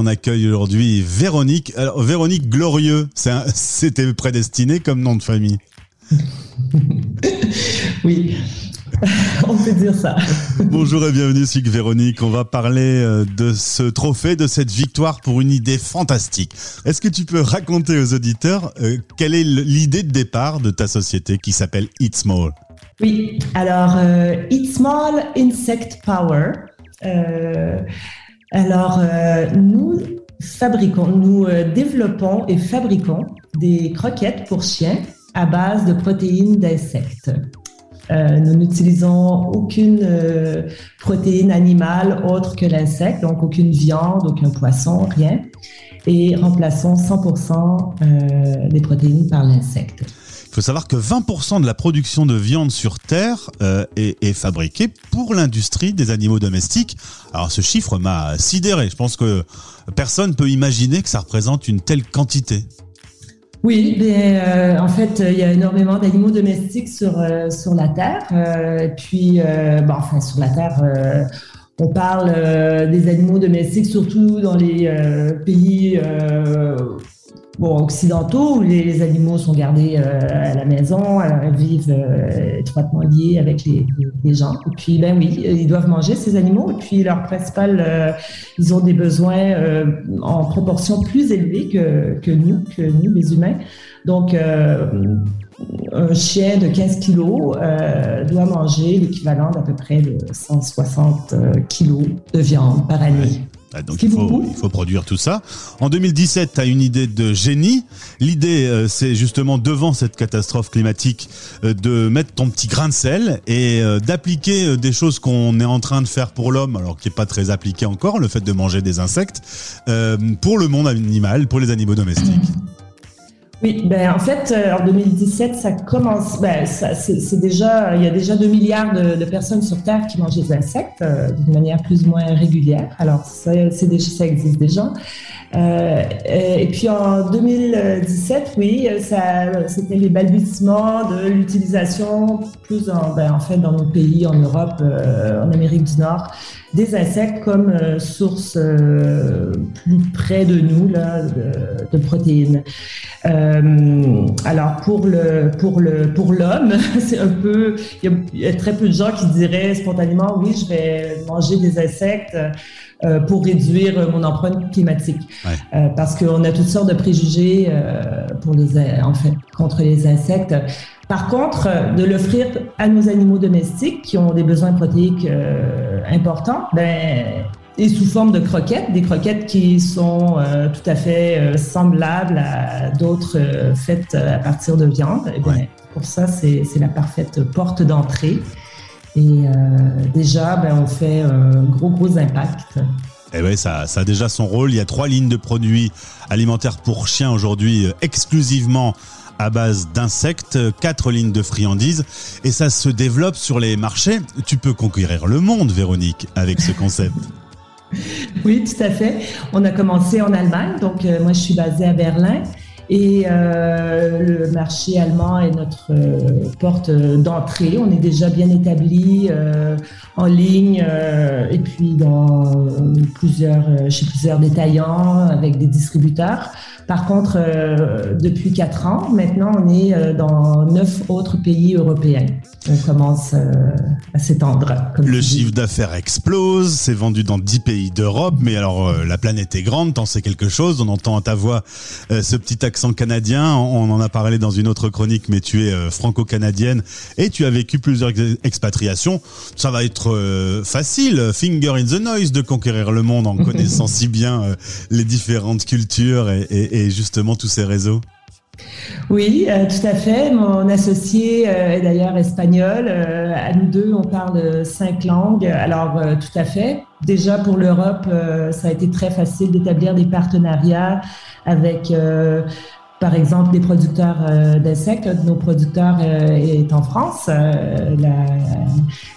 On accueille aujourd'hui Véronique. Alors, Véronique Glorieux, c'était prédestiné comme nom de famille. oui, on peut dire ça. Bonjour et bienvenue sur Véronique. On va parler euh, de ce trophée, de cette victoire pour une idée fantastique. Est-ce que tu peux raconter aux auditeurs euh, quelle est l'idée de départ de ta société qui s'appelle Eat Small? Oui, alors euh, Eat Small Insect Power. Alors nous fabriquons, nous développons et fabriquons des croquettes pour chiens à base de protéines d'insectes. Euh, nous n'utilisons aucune euh, protéine animale autre que l'insecte, donc aucune viande, aucun poisson, rien, et remplaçons 100% euh, des protéines par l'insecte. Faut savoir que 20% de la production de viande sur Terre est, est, fabriquée pour l'industrie des animaux domestiques. Alors ce chiffre m'a sidéré. Je pense que personne peut imaginer que ça représente une telle quantité. Oui, ben, euh, en fait, il y a énormément d'animaux domestiques sur, euh, sur la Terre. Euh, puis, bon, enfin, sur la Terre, on parle des animaux domestiques surtout dans les pays bon, occidentaux où les, animaux sont gardés à la maison, vivent étroitement liés avec les, gens. Et puis, ben oui, ils doivent manger ces animaux. Et puis, leur principal, ils ont des besoins en proportion plus élevée que, nous, que nous, les humains. Donc, un chien de 15 kilos euh, doit manger l'équivalent d'à peu près de 160 kilos de viande par année. Ah, donc il faut, il faut, produire tout ça. En 2017, tu as une idée de génie. L'idée, euh, c'est justement devant cette catastrophe climatique euh, de mettre ton petit grain de sel et euh, d'appliquer des choses qu'on est en train de faire pour l'homme, alors qui n'est pas très appliqué encore, le fait de manger des insectes, pour le monde animal, pour les animaux domestiques. Oui, ben en fait, euh, en 2017, ça commence. Ben, c'est déjà, il y a déjà 2 milliards de, personnes sur Terre qui mangent des insectes euh, d'une manière plus ou moins régulière. Alors, ça, déjà, ça existe déjà. Euh, et puis en 2017, oui, ça, c'était les balbutiements de l'utilisation plus en, ben, en fait dans nos pays, en Europe, en Amérique du Nord, des insectes comme euh, source euh, plus près de nous là, de, de protéines. Euh, alors pour le pour le pour l'homme, c'est un peu il y, a très peu de gens qui diraient spontanément oui je vais manger des insectes euh, pour réduire mon empreinte climatique euh, parce qu'on a toutes sortes de préjugés pour les en fait contre les insectes. Par contre, de l'offrir à nos animaux domestiques qui ont des besoins protéiques euh, importants, ben, et sous forme de croquettes, des croquettes qui sont euh, tout à fait euh, semblables à d'autres faites à partir de viande. Et Pour ça, c'est la parfaite porte d'entrée. Et déjà, ben, on fait un gros, gros impact. Eh oui, ça, ça a déjà son rôle. Il y a trois lignes de produits alimentaires pour chiens aujourd'hui exclusivement à base d'insectes, quatre lignes de friandises, et ça se développe sur les marchés. Tu peux conquérir le monde, Véronique, avec ce concept. oui, tout à fait. On a commencé en Allemagne, donc euh, moi je suis basée à Berlin. Et euh, le marché allemand est notre euh, porte d'entrée. On est déjà bien établi en ligne et puis dans plusieurs, chez plusieurs détaillants avec des distributeurs. Par contre, euh, depuis quatre ans, maintenant, on est euh, dans neuf autres pays européens. On commence euh, à s'étendre. Le chiffre d'affaires explose, c'est vendu dans dix pays d'Europe, mais alors la planète est grande, t'en sais quelque chose, on entend à ta voix ce petit accent canadien, on en a parlé dans une autre chronique, mais tu es franco-canadienne et tu as vécu plusieurs expatriations. Ça va être facile, finger in the noise, de conquérir le monde en connaissant si bien les différentes cultures et et justement tous ces réseaux oui, euh, tout à fait. Mon associé euh, est d'ailleurs espagnol. Euh, à nous deux, on parle cinq langues. Alors, tout à fait. Déjà pour l'Europe, ça a été très facile d'établir des partenariats avec par exemple, des producteurs euh, d'insectes. Nos producteurs euh, est en France, euh,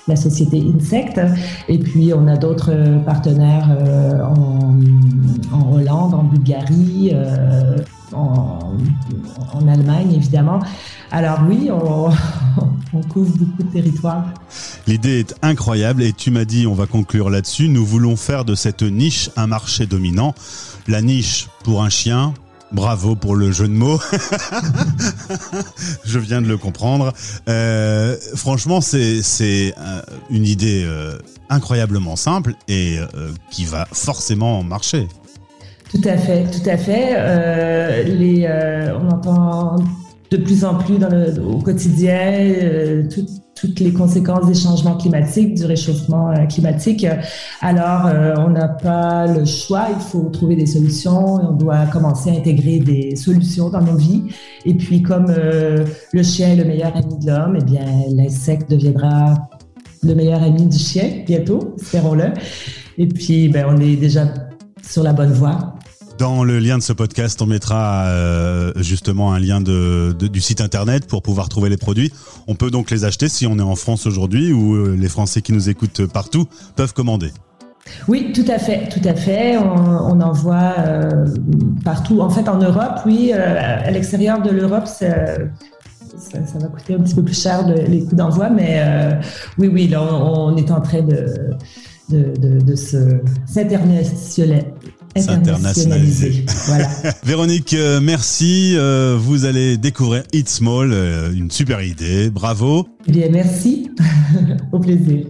la, société Insect. Et puis, on a d'autres partenaires en, Hollande, en Bulgarie, en, en, Allemagne, évidemment. Alors oui, on, on couvre beaucoup de territoires. L'idée est incroyable et tu m'as dit, on va conclure là-dessus, nous voulons faire de cette niche un marché dominant. La niche pour un chien, Bravo pour le jeu de mots. Je viens de le comprendre. Euh, franchement, c'est euh, une idée euh, incroyablement simple et qui va forcément marcher. Tout à fait, tout à fait. on entend de plus en plus au quotidien toutes les conséquences des changements climatiques, du réchauffement euh, climatique. Alors, euh, on n'a pas le choix, il faut trouver des solutions, on doit commencer à intégrer des solutions dans nos vies. Et puis, comme euh, le chien est le meilleur ami de l'homme, eh bien, l'insecte deviendra le meilleur ami du chien bientôt, espérons-le. Et puis, ben, on est déjà sur la bonne voie. Dans le lien de ce podcast, on mettra euh, justement un lien du site internet pour pouvoir trouver les produits. On peut donc les acheter si on est en France aujourd'hui ou euh, les Français qui nous écoutent partout peuvent commander. Oui, tout à fait, tout à fait. On, envoie euh, partout. En fait, en Europe, oui. à l'extérieur de l'Europe, ça, va coûter un petit peu plus cher les coûts d'envoi, mais oui, oui, là, on, est en train de, de, de, de s'internationaliser Internationalisé. Voilà. Véronique, euh, merci. Euh, vous allez découvrir It's Small, euh, une super idée. Bravo. Eh bien, merci. Au plaisir.